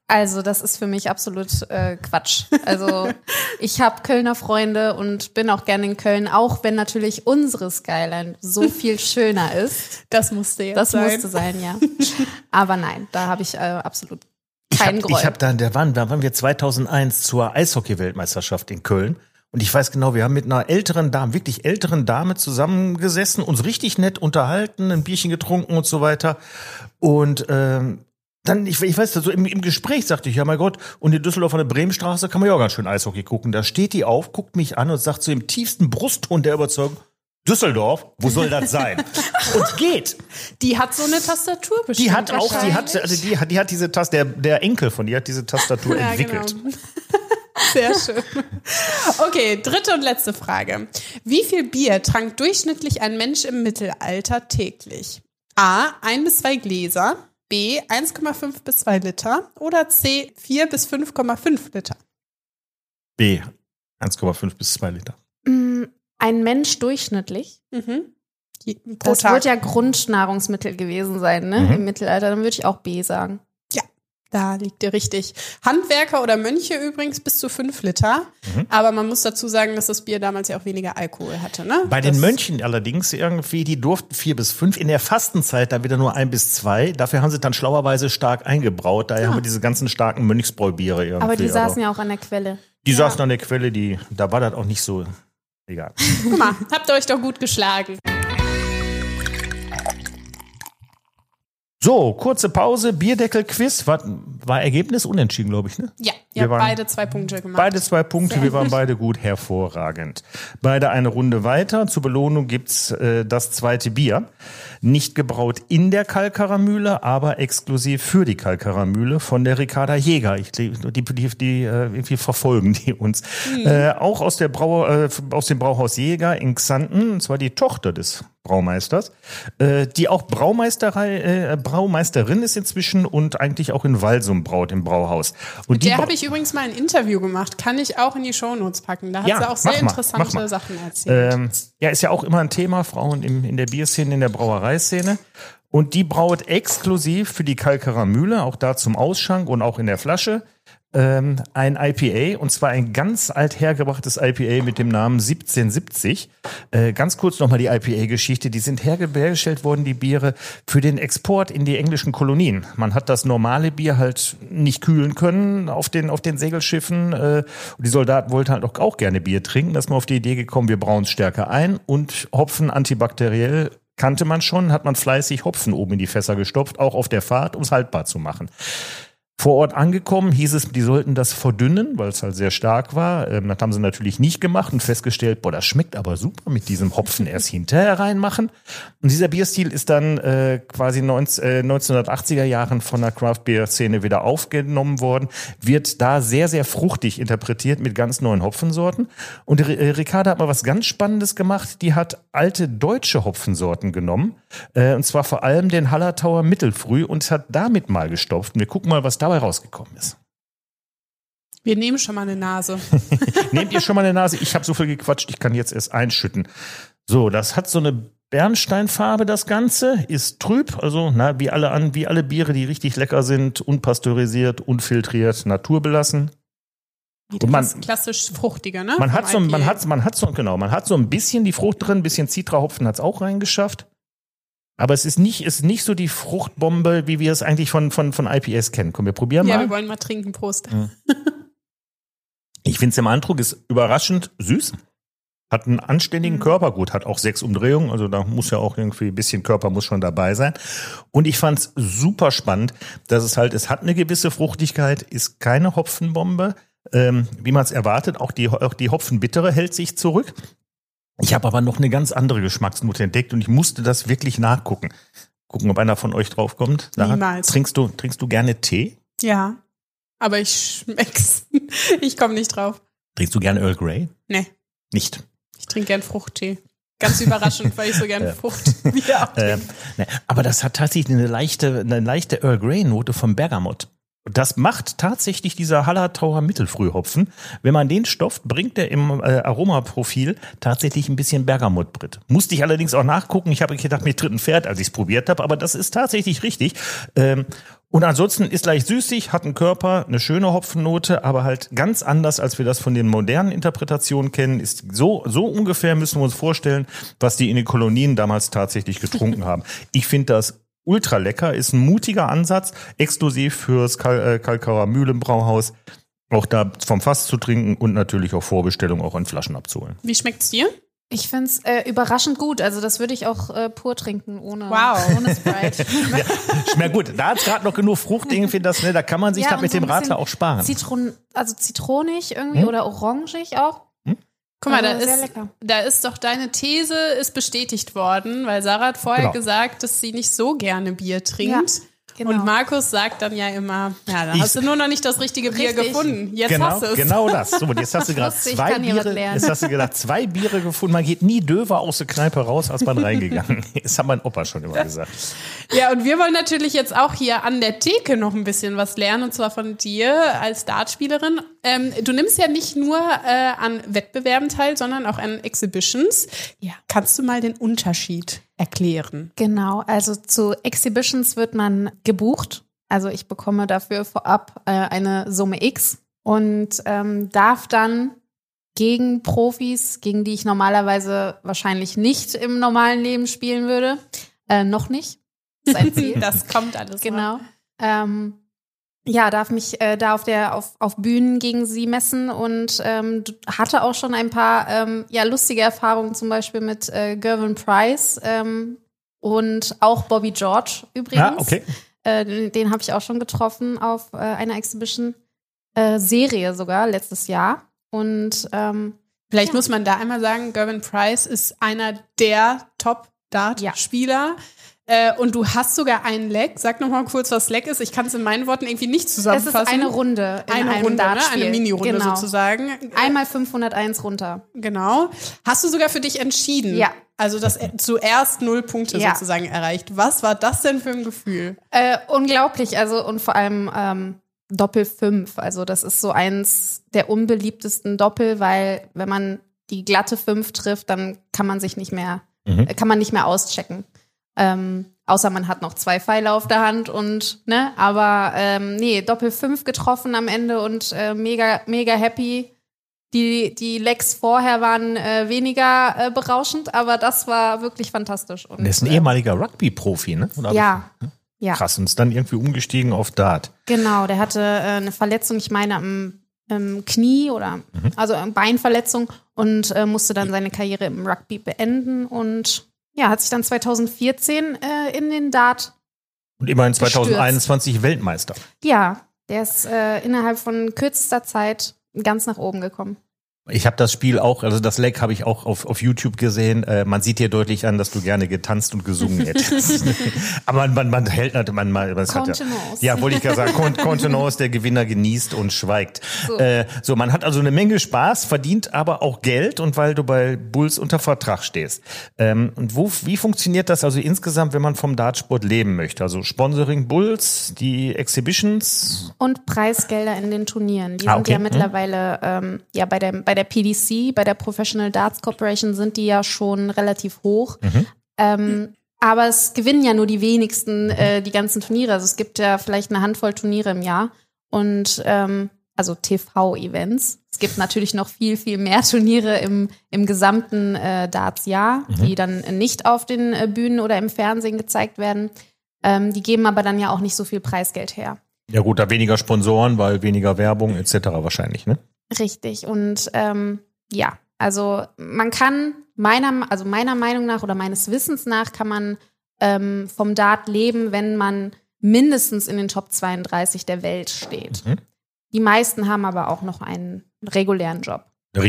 Also das ist für mich absolut äh, Quatsch. Also ich habe Kölner Freunde und bin auch gerne in Köln, auch wenn natürlich unsere Skyline so viel schöner ist. Das musste jetzt Das sein. musste sein, ja. Aber nein, da habe ich äh, absolut ich Groll. habe hab da, da waren, da waren wir 2001 zur Eishockey-Weltmeisterschaft in Köln. Und ich weiß genau, wir haben mit einer älteren Dame, wirklich älteren Dame zusammengesessen, uns richtig nett unterhalten, ein Bierchen getrunken und so weiter. Und ähm, dann, ich, ich weiß, so im, im Gespräch sagte ich, ja mein Gott, und in Düsseldorf an der Bremenstraße kann man ja auch ganz schön Eishockey gucken. Da steht die auf, guckt mich an und sagt so im tiefsten Brustton der Überzeugung, Düsseldorf, wo soll das sein? und geht. Die hat so eine Tastatur bestimmt. Die hat auch, die hat, also die hat, die hat diese Taste, der, der Enkel von ihr hat diese Tastatur Ja, entwickelt. genau. Sehr schön. Okay, dritte und letzte Frage. Wie viel Bier trank durchschnittlich ein Mensch im Mittelalter täglich? A. Ein bis zwei Gläser. B. 1,5 bis 2 Liter. Oder C. 4 bis 5,5 Liter. B. 1,5 bis 2 Liter. Ein Mensch durchschnittlich. Mhm. Pro Das Tag. wird ja Grundnahrungsmittel gewesen sein, ne? Mhm. Im Mittelalter. Dann würde ich auch B sagen. Da liegt ihr richtig. Handwerker oder Mönche übrigens bis zu 5 Liter. Mhm. Aber man muss dazu sagen, dass das Bier damals ja auch weniger Alkohol hatte. Ne? Bei den das, Mönchen allerdings irgendwie, die durften vier bis fünf. In der Fastenzeit da wieder nur ein bis zwei. Dafür haben sie dann schlauerweise stark eingebraut. Daher haben wir diese ganzen starken Mönchsbräubiere irgendwie. Aber die saßen ja auch an der Quelle. die saßen an der Quelle, die, da war das auch nicht so egal. Guck mal, habt ihr euch doch gut geschlagen. So, kurze Pause, Bierdeckel-Quiz. War, war Ergebnis unentschieden, glaube ich, ne? Ja, Wir ihr habt waren- beide zwei Punkte gemacht. Beide zwei Punkte, wir waren beide gut, hervorragend. Beide eine Runde weiter. Zur Belohnung gibt's äh, das zweite Bier. Nicht gebraut in der Kalkaramühle, aber exklusiv für die Kalkaramühle von der Ricarda Jäger. Ich, die, die, die, äh, irgendwie verfolgen die uns. Äh, auch aus, der Brau, äh, aus dem Brauhaus Jäger in Xanten, und zwar die Tochter des Braumeisters, äh, die auch Braumeisterei, äh, Braumeisterin ist inzwischen und eigentlich auch in Walsum braut im Brauhaus. Und die Der habe ich übrigens mal ein Interview gemacht. Kann ich auch in die Shownotes packen. Da hat Ja, sie auch sehr mal, interessante. Sachen erzählt. Ähm, ja, ist ja auch immer ein Thema, Frauen im, in der Bierszene, in der Brauereiszene. Und die braut exklusiv für die Kalkerer Mühle, auch da zum Ausschank und auch in der Flasche, ähm, ein IPA. Und zwar ein ganz alt hergebrachtes IPA mit dem Namen 1770. Äh, ganz kurz nochmal die IPA-Geschichte. Die sind herge- hergestellt worden, die Biere, für den Export in die englischen Kolonien. Man hat das normale Bier halt nicht kühlen können auf den, auf den Segelschiffen. Äh, und die Soldaten wollten halt auch, auch gerne Bier trinken. Da ist man auf die Idee gekommen, wir brauen es stärker ein und Hopfen antibakteriell kannte man schon, hat man fleißig Hopfen oben in die Fässer gestopft, auch auf der Fahrt, um es haltbar zu machen. Vor Ort angekommen hieß es, die sollten das verdünnen, weil es halt sehr stark war. Ähm, das haben sie natürlich nicht gemacht und festgestellt, boah, das schmeckt aber super mit diesem Hopfen erst hinterher reinmachen. Und dieser Bierstil ist dann äh, quasi 19, äh, 1980er Jahren von der Craft Beer Szene wieder aufgenommen worden, wird da sehr, sehr fruchtig interpretiert mit ganz neuen Hopfensorten. Und äh, Ricarda hat mal was ganz Spannendes gemacht. Die hat alte deutsche Hopfensorten genommen, äh, und zwar vor allem den Hallertauer Mittelfrüh und hat damit mal gestopft. Wir gucken mal, was dabei rausgekommen ist. Wir nehmen schon mal eine Nase. Nehmt ihr schon mal eine Nase? Ich habe so viel gequatscht, ich kann jetzt erst einschütten. So, das hat so eine Bernsteinfarbe, das Ganze, ist trüb, also na, wie alle an, wie alle Biere, die richtig lecker sind, unpasteurisiert, unfiltriert, naturbelassen. Und man- klassisch fruchtiger, ne? Man hat so, man hat, man hat so, genau, man hat so ein bisschen die Frucht drin, ein bisschen Zitrahopfen hat's auch reingeschafft. Aber es ist nicht, ist nicht so die Fruchtbombe, wie wir es eigentlich von, von, von IPS kennen. Komm, wir probieren Ja, mal. wir wollen mal trinken. Prost. Ich finde es im Eindruck ist überraschend süß. Hat einen Mhm. anständigen Körper, gut, hat auch sechs Umdrehungen, also da muss ja auch irgendwie ein bisschen Körper muss schon dabei sein. Und ich fand es super spannend, dass es halt, es hat eine gewisse Fruchtigkeit, ist keine Hopfenbombe, ähm, wie man es erwartet. Auch die, auch die Hopfenbittere hält sich zurück. Ich habe aber noch eine ganz andere Geschmacksnote entdeckt und ich musste das wirklich nachgucken. Gucken, ob einer von euch draufkommt. Niemals. Trinkst du, trinkst du gerne Tee? Ja. Aber ich schmeck's. Ich komme nicht drauf. Trinkst du gerne Earl Grey? Nee, Nicht. ich trinke gern Fruchttee. Ganz überraschend, weil ich so gern Frucht wieder trinke. ne, aber das hat tatsächlich eine leichte, eine leichte Earl Grey Note vom Bergamot. Das macht tatsächlich dieser Hallertauer Mittelfrühhopfen. Wenn man den stofft, bringt er im äh, Aromaprofil tatsächlich ein bisschen Bergamottbrit. Musste ich allerdings auch nachgucken. Ich habe gedacht, mir tritt ein Pferd, als ich es probiert habe, aber das ist tatsächlich richtig. Ähm, und ansonsten ist leicht süßig, hat einen Körper, eine schöne Hopfennote, aber halt ganz anders, als wir das von den modernen Interpretationen kennen. Ist so, so ungefähr müssen wir uns vorstellen, was die in den Kolonien damals tatsächlich getrunken haben. Ich finde das ultra lecker, ist ein mutiger Ansatz, exklusiv fürs Kal äh, Kalkauer Mühlenbrauhaus. Auch da vom Fass zu trinken und natürlich auch Vorbestellung auch in Flaschen abzuholen. Wie schmeckt's dir? Ich finde es äh, überraschend gut. Also das würde ich auch äh, pur trinken, ohne, Wow. ohne Sprite. Ja, schmeckt gut. Da hat's gerade noch genug Frucht irgendwie, das, ne, da kann man sich Ja, mit so dem Radler auch sparen. Zitron also zitronig irgendwie Hm? oder orangig auch. Guck mal, da sehr ist, lecker. da ist doch deine These ist bestätigt worden, weil Sarah hat vorher Genau. gesagt, dass sie nicht so gerne Bier trinkt. Ja, genau. Und Markus sagt dann ja immer, ja, da Ich- hast du nur noch nicht das richtige Bier Richtig. gefunden. Jetzt Genau, hast du es. genau das. So, und jetzt hast du gerade zwei kann hier was Biere, lernen. jetzt hast du gedacht, zwei Biere gefunden. Man geht nie döver aus der Kneipe raus, als man reingegangen ist. Das hat mein Opa schon immer gesagt. Ja, und wir wollen natürlich jetzt auch hier an der Theke noch ein bisschen was lernen, und zwar von dir als Dartspielerin. Ähm, du nimmst ja nicht nur äh, an Wettbewerben teil, sondern auch an Exhibitions. Ja, kannst du mal den Unterschied erklären? Genau, also zu Exhibitions wird man gebucht. Also ich bekomme dafür vorab äh, eine Summe X und ähm, darf dann gegen Profis, gegen die ich normalerweise wahrscheinlich nicht im normalen Leben spielen würde, äh, noch nicht. Das ist ein Ziel. Das kommt alles. Genau. Ähm, ja, darf mich äh, da auf der auf, auf Bühnen gegen sie messen und ähm, hatte auch schon ein paar ähm, ja lustige Erfahrungen, zum Beispiel mit äh, Gervin Price ähm, und auch Bobby George übrigens. Ja, okay. Äh, den den habe ich auch schon getroffen auf äh, einer Exhibition äh, Serie sogar letztes Jahr und ähm, Vielleicht Ja. muss man da einmal sagen, Gervin Price ist einer der Top-Dart-Spieler. Äh, und du hast sogar einen Leck. Sag noch mal kurz, was Leck ist. Ich kann es in meinen Worten irgendwie nicht es ist zusammenfassen. eine Runde in eine einem Runde, ne? Eine Mini-Runde genau. sozusagen. Einmal 501 runter. Genau. Hast du sogar für dich entschieden? Ja. Also das zuerst null Punkte Ja. sozusagen erreicht. Was war das denn für ein Gefühl? Äh, unglaublich, also und vor allem ähm, Doppel 5. Also das ist so eins der unbeliebtesten Doppel, weil wenn man die glatte 5 trifft, dann kann man sich nicht mehr, Mhm. äh, kann man nicht mehr auschecken. Ähm, außer man hat noch zwei Pfeile auf der Hand und, ne, aber ähm, nee, Doppel 5 getroffen am Ende und äh, mega, mega happy. Die, die Lecks vorher waren äh, weniger äh, berauschend, aber das war wirklich fantastisch. Und, Der ist ein äh, ehemaliger Rugby-Profi, ne? Oder Ja, ja. Krass, und ist dann irgendwie umgestiegen auf Dart. Genau, der hatte äh, eine Verletzung, ich meine am im Knie oder also eine Beinverletzung und äh, musste dann seine Karriere im Rugby beenden und ja, hat sich dann 2014 äh, in den Dart. Und immerhin Gestürzt. 2021 Weltmeister. Ja, der ist äh, innerhalb von kürzester Zeit ganz nach oben gekommen. Ich habe das Spiel auch, also das Leck habe ich auch auf, auf YouTube gesehen. Äh, man sieht dir deutlich an, dass du gerne getanzt und gesungen hättest. Aber man, man, man hält natürlich, man, man, es hat ja, ja, wollte ich gerade sagen, Con- Contenance, der Gewinner genießt und schweigt. So. Äh, so, man hat also eine Menge Spaß, verdient aber auch Geld und weil du bei Bulls unter Vertrag stehst. Ähm, und wo, wie funktioniert das also insgesamt, wenn man vom Dartsport leben möchte? Also Sponsoring Bulls, die Exhibitions, Und Preisgelder in den Turnieren. Die Ah, sind okay. ja Mhm. mittlerweile, ähm, ja, bei der, bei der PDC, bei der Professional Darts Corporation sind die ja schon relativ hoch. Mhm. Ähm, aber es gewinnen ja nur die wenigsten äh, die ganzen Turniere. Also es gibt ja vielleicht eine Handvoll Turniere im Jahr. Und ähm, also TV-Events. Es gibt natürlich noch viel, viel mehr Turniere im, im gesamten äh, Darts-Jahr, Mhm. die dann nicht auf den äh, Bühnen oder im Fernsehen gezeigt werden. Ähm, die geben aber dann ja auch nicht so viel Preisgeld her. ja gut, da weniger Sponsoren, weil weniger Werbung etc. wahrscheinlich, ne? Richtig. Und ähm, ja, also man kann meiner, also meiner Meinung nach oder meines Wissens nach kann man ähm, vom Dart leben, wenn man mindestens in den Top 32 der Welt steht. Mhm. Die meisten haben aber auch noch einen regulären Job. Eine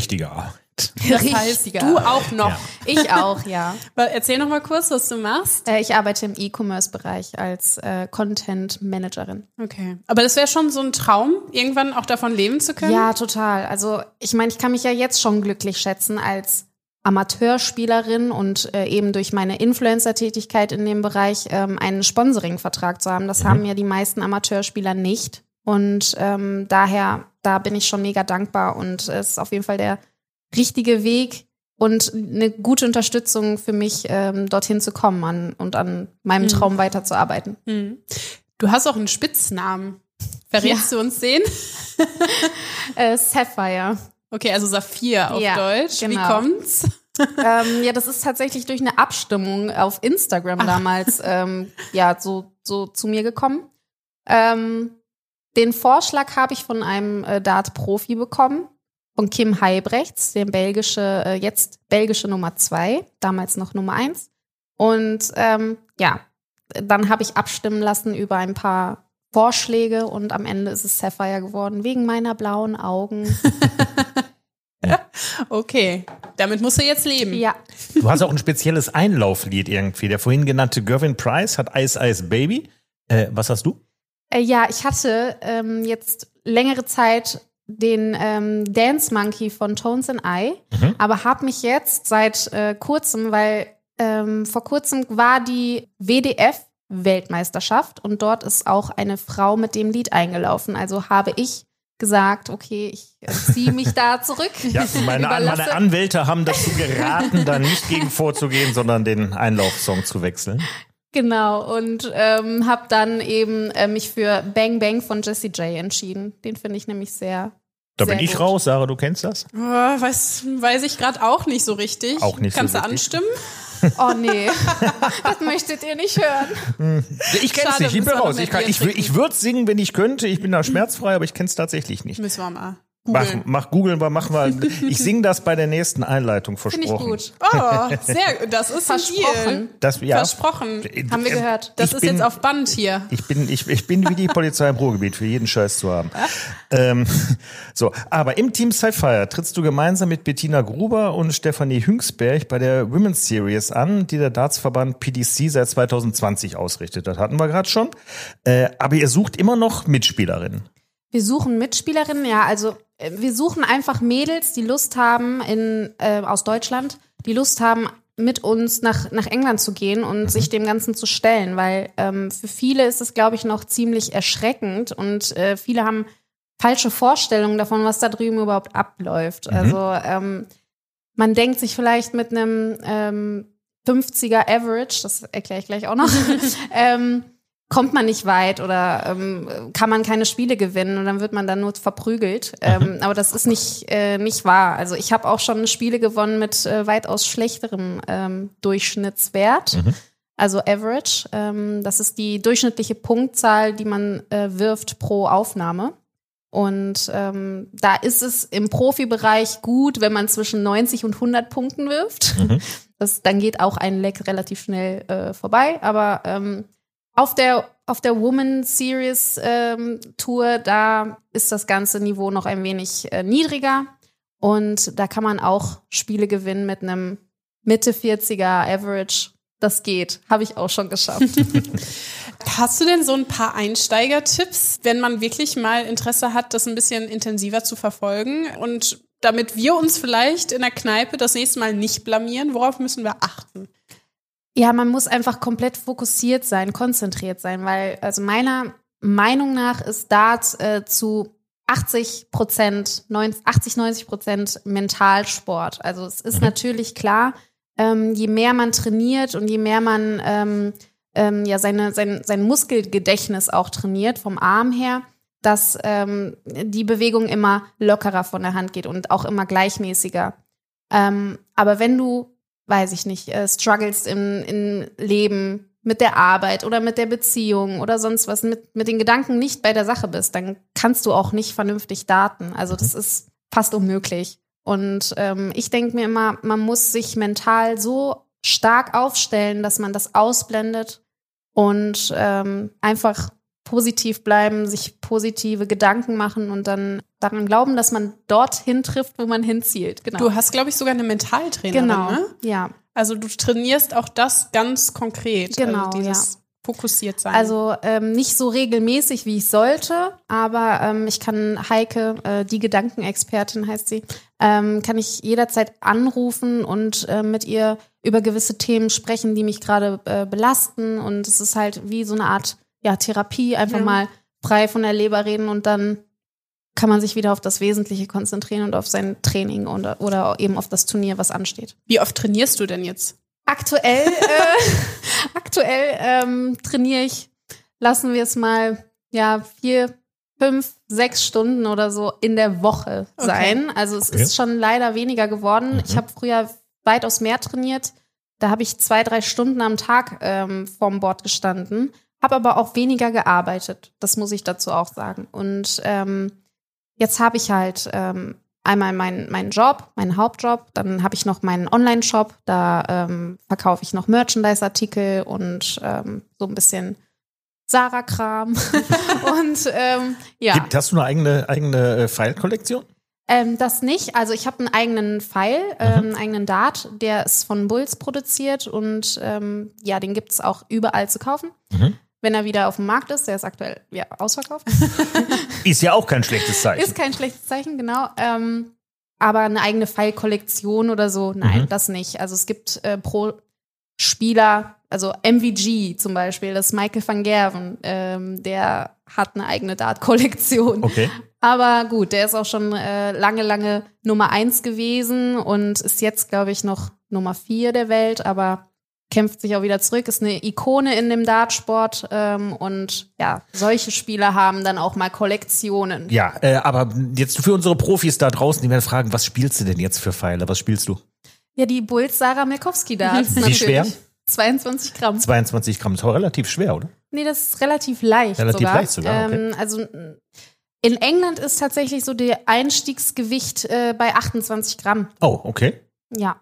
Arbeit. Das heißt, du auch noch. Ja. Ich auch, ja. Erzähl noch mal kurz, was du machst. Äh, ich arbeite im E-Commerce-Bereich als äh, Content-Managerin. Okay. Aber das wäre schon so ein Traum, irgendwann auch davon leben zu können? Ja, total. Also ich meine, ich kann mich ja jetzt schon glücklich schätzen als Amateurspielerin und äh, eben durch meine Influencer-Tätigkeit in dem Bereich ähm, einen Sponsoring-Vertrag zu haben. Das haben ja die meisten Amateurspieler nicht. Und ähm, daher, da bin ich schon mega dankbar und es ist auf jeden Fall der richtige Weg und eine gute Unterstützung für mich, ähm, dorthin zu kommen an, und an meinem Mhm. Traum weiterzuarbeiten. Hm. Du hast auch einen Spitznamen. Verrätst du uns den? Äh, Sapphire. Okay, also Saphir auf Ja, Deutsch. Wie genau. kommt's? ähm, ja, das ist tatsächlich durch eine Abstimmung auf Instagram damals ähm, ja so so zu mir gekommen. Ähm, den Vorschlag habe ich von einem äh, Dart-Profi bekommen, von Kim Heibrechts, der belgische, äh, jetzt belgische Nummer zwei, damals noch Nummer eins. Und ähm, ja, dann habe ich abstimmen lassen über ein paar Vorschläge und am Ende ist es Sapphire geworden, wegen meiner blauen Augen. Okay, damit musst du jetzt leben. ja, Du hast auch ein spezielles Einlauflied irgendwie. Der vorhin genannte Gervin Price hat Ice Ice Baby. Äh, was hast du? Äh, ja, ich hatte ähm, jetzt längere Zeit den ähm, Dance Monkey von Tones and I, Mhm. aber habe mich jetzt seit äh, kurzem, weil ähm, vor kurzem war die WDF Weltmeisterschaft und dort ist auch eine Frau mit dem Lied eingelaufen. Also habe ich gesagt, okay, ich äh, ziehe mich da zurück. Ja, meine, meine Anwälte haben dazu geraten, da nicht gegen vorzugehen, sondern den Einlaufsong zu wechseln. Genau, und ähm, habe dann eben äh, mich für Bang Bang von Jessie J entschieden. Den finde ich nämlich sehr. Da sehr bin ich gut. raus, Sarah, du kennst das? Oh, weiß, weiß ich gerade auch nicht so richtig. Auch nicht so Kannst du richtig. anstimmen? Oh nee, das möchtet ihr nicht hören. Ich kenn's Schade, nicht, ich bin raus. Ich, kann, ich, ich würde singen, wenn ich könnte. Ich bin da schmerzfrei, aber ich kenn's tatsächlich nicht. Müssen wir mal Mach, googeln. mach googeln, wir machen wir. Ich singe das bei der nächsten Einleitung Finde versprochen. ich gut. Oh, sehr, das ist. Versprochen. Das, ja, Versprochen. Haben wir gehört. Das Ich ist bin- jetzt auf Band hier. Ich bin, ich, ich bin wie die Polizei im Ruhrgebiet, für jeden Scheiß zu haben. Ähm, so, aber im Team Sci-Fi trittst du gemeinsam mit Bettina Gruber und Stefanie Hüngsberg bei der Women's Series an, die der Dartsverband PDC seit 2020 ausrichtet. Das hatten wir gerade schon. Äh, aber ihr sucht immer noch Mitspielerinnen. Wir suchen Mitspielerinnen, ja, also äh, wir suchen einfach Mädels, die Lust haben in äh, aus Deutschland, die Lust haben mit uns nach nach England zu gehen und sich dem Ganzen zu stellen, weil ähm, für viele ist es, glaube ich, noch ziemlich erschreckend und äh, viele haben falsche Vorstellungen davon, was da drüben überhaupt abläuft. Also ähm, man denkt sich vielleicht mit einem ähm, 50er Average, das erkläre ich gleich auch noch, ähm, kommt man nicht weit oder ähm, kann man keine Spiele gewinnen und dann wird man dann nur verprügelt. Ähm, aber das ist nicht, äh, nicht wahr. Also ich habe auch schon Spiele gewonnen mit äh, weitaus schlechterem ähm, Durchschnittswert. Also Average. Ähm, das ist die durchschnittliche Punktzahl, die man äh, wirft pro Aufnahme. Und ähm, da ist es im Profibereich gut, wenn man zwischen 90 und 100 Punkten wirft. Das, dann geht auch ein Leck relativ schnell äh, vorbei. Aber ähm, auf der auf der Woman Series ähm, Tour, da ist das ganze Niveau noch ein wenig äh, niedriger. Und da kann man auch Spiele gewinnen mit einem Mitte 40er Average. Das geht. Habe ich auch schon geschafft. Hast du denn so ein paar Einsteigertipps, wenn man wirklich mal Interesse hat, das ein bisschen intensiver zu verfolgen und damit wir uns vielleicht in der Kneipe das nächste Mal nicht blamieren, worauf müssen wir achten? Ja, man muss einfach komplett fokussiert sein, konzentriert sein, weil, also meiner Meinung nach ist Dart äh, zu 80 Prozent, 80, 90 Prozent Mentalsport. Also es ist natürlich klar, ähm, je mehr man trainiert und je mehr man ähm, ähm, ja seine, sein, sein Muskelgedächtnis auch trainiert, vom Arm her, dass ähm, die Bewegung immer lockerer von der Hand geht und auch immer gleichmäßiger. Ähm, aber wenn du weiß ich nicht, äh, struggles im, im Leben mit der Arbeit oder mit der Beziehung oder sonst was, mit, mit den Gedanken nicht bei der Sache bist, dann kannst du auch nicht vernünftig daten. Also das ist fast unmöglich. Und ähm, ich denke mir immer, man muss sich mental so stark aufstellen, dass man das ausblendet und ähm, einfach positiv bleiben, sich positive Gedanken machen und dann daran glauben, dass man dorthin trifft, wo man hinzielt. Genau. Du hast, glaube ich, sogar eine Mentaltrainerin, genau. ne? Ja. Also du trainierst auch das ganz konkret. Genau, also dieses fokussiert sein. Also ähm, nicht so regelmäßig, wie ich sollte, aber ähm, ich kann Heike, äh, die Gedankenexpertin heißt sie, ähm, kann ich jederzeit anrufen und äh, mit ihr über gewisse Themen sprechen, die mich gerade äh, belasten. Und es ist halt wie so eine Art ja, Therapie, einfach Ja. mal frei von der Leber reden und dann kann man sich wieder auf das Wesentliche konzentrieren und auf sein Training oder, oder eben auf das Turnier, was ansteht. Wie oft trainierst du denn jetzt? Aktuell, äh, aktuell ähm, trainiere ich, lassen wir es mal, ja, vier, fünf, sechs Stunden oder so in der Woche sein. Also es Okay. ist schon leider weniger geworden. Mhm. Ich habe früher weitaus mehr trainiert. Da habe ich zwei, drei Stunden am Tag ähm, vorm Board gestanden, habe aber auch weniger gearbeitet. Das muss ich dazu auch sagen. Und ähm, jetzt habe ich halt ähm, einmal meinen meinen Job, meinen Hauptjob, dann habe ich noch meinen Online-Shop, da ähm, verkaufe ich noch Merchandise-Artikel und ähm, so ein bisschen Sarah-Kram. und ähm, ja, Gibt, hast du eine eigene, eigene äh, File-Kollektion? ähm, das nicht. Also ich habe einen eigenen Pfeil, ähm, einen eigenen Dart, der ist von Bulls produziert und ähm, ja, den gibt's auch überall zu kaufen. Mhm. Wenn er wieder auf dem Markt ist, der ist aktuell ja, ausverkauft. Ist ja auch kein schlechtes Zeichen. Ist kein schlechtes Zeichen, genau. Ähm, aber eine eigene Pfeilkollektion oder so, nein, Mhm. das nicht. Also es gibt äh, pro Spieler, also MVG zum Beispiel, das ist Michael van Gerven, ähm, der hat eine eigene Dart-Kollektion. okay. Aber gut, der ist auch schon äh, lange, lange Nummer eins gewesen und ist jetzt, glaube ich, noch Nummer vier der Welt, aber kämpft sich auch wieder zurück, ist eine Ikone in dem Dartsport ähm, und ja, solche Spieler haben dann auch mal Kollektionen. Ja, äh, aber jetzt für unsere Profis da draußen, die werden fragen, was spielst du denn jetzt für Pfeile? Was spielst du? Ja, die Bulls Sarah Milkowski Darts Wie natürlich. schwer? 22 Gramm. 22 Gramm ist auch relativ schwer, oder? Nee, das ist relativ leicht Relativ sogar. leicht sogar, okay. ähm, also in England ist tatsächlich so der Einstiegsgewicht äh, bei 28 Gramm. Oh, okay. Ja.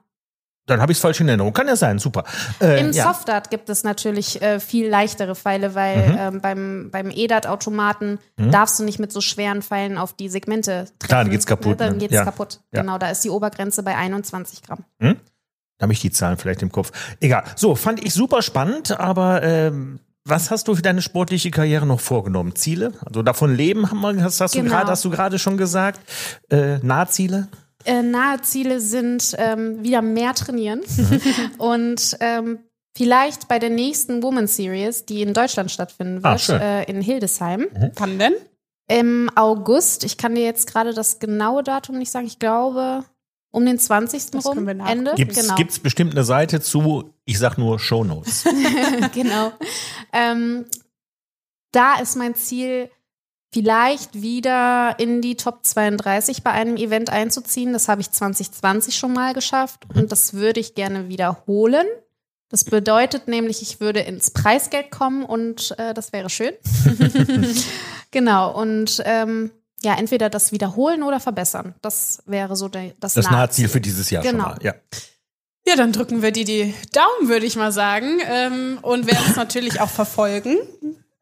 Dann habe ich es falsch in Erinnerung. Kann ja sein, super. Äh, Im ja. Softdart gibt es natürlich äh, viel leichtere Pfeile, weil Mhm. ähm, beim, beim E-Dart-Automaten Mhm. darfst du nicht mit so schweren Pfeilen auf die Segmente treffen. Klar, dann geht's kaputt, Ne? Dann ne? geht's Ja. kaputt. Ja. Genau, da ist die Obergrenze bei 21 Gramm. Da habe ich die Zahlen vielleicht im Kopf. Egal. So, fand ich super spannend, aber ähm, was hast du für deine sportliche Karriere noch vorgenommen? Ziele? Also davon leben, haben wir, hast, hast, du, Genau. gerade, hast du gerade schon gesagt. Äh, Nahziele? Äh, nahe Ziele sind ähm, wieder mehr trainieren Mhm. und ähm, vielleicht bei der nächsten Woman Series, die in Deutschland stattfinden Ah, wird, schön. äh, in Hildesheim. Wann denn? Im August, ich kann dir jetzt gerade das genaue Datum nicht sagen, ich glaube um den 20. Das rum. Ende. Gibt's, genau. gibt's bestimmt eine Seite zu, ich sag nur Shownotes. genau. Ähm, da ist mein Ziel, vielleicht wieder in die Top 32 bei einem Event einzuziehen. Das habe ich 2020 schon mal geschafft und das würde ich gerne wiederholen. Das bedeutet nämlich, ich würde ins Preisgeld kommen und äh, das wäre schön. genau. Und ähm, ja, entweder das wiederholen oder verbessern. Das wäre so der, das, Das Nahziel. Für dieses Jahr Genau. schon mal. Ja. Ja, dann drücken wir dir die Daumen, würde ich mal sagen. Ähm, und werden es natürlich auch verfolgen.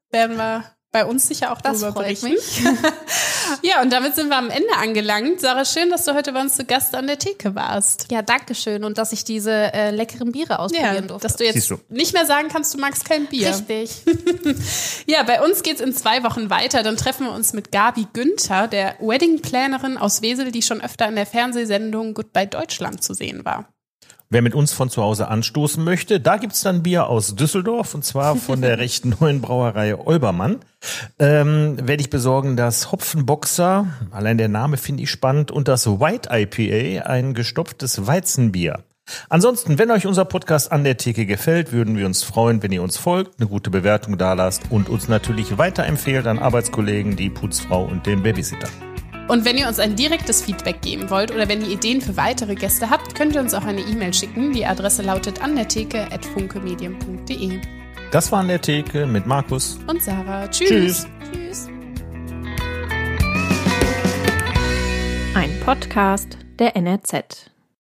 Werden wir bei uns sicher auch Das darüber freut berichten. ja, und damit sind wir am Ende angelangt. Sarah, schön, dass du heute bei uns zu Gast an der Theke warst. Ja, danke schön und dass ich diese äh, leckeren Biere ausprobieren Ja, durfte. dass du jetzt du. nicht mehr sagen kannst, du magst kein Bier. Richtig. Ja, bei uns geht's in zwei Wochen weiter. Dann treffen wir uns mit Gabi Günther, der Wedding-Plannerin aus Wesel, die schon öfter in der Fernsehsendung Goodbye Deutschland zu sehen war. Wer mit uns von zu Hause anstoßen möchte, da gibt's dann Bier aus Düsseldorf und zwar von der recht neuen Brauerei Olbermann. Ähm, werde ich besorgen das Hopfenboxer, allein der Name finde ich spannend, und das White IPA, ein gestopftes Weizenbier. Ansonsten, wenn euch unser Podcast an der Theke gefällt, würden wir uns freuen, wenn ihr uns folgt, eine gute Bewertung dalasst und uns natürlich weiterempfehlt an Arbeitskollegen, die Putzfrau und den Babysitter. Und wenn ihr uns ein direktes Feedback geben wollt oder wenn ihr Ideen für weitere Gäste habt, könnt ihr uns auch eine E-Mail schicken. Die Adresse lautet andertheke.funkemedien.de. Das war an der Theke mit Markus. Und Sarah. Tschüss. Tschüss. Tschüss. Ein Podcast der NRZ.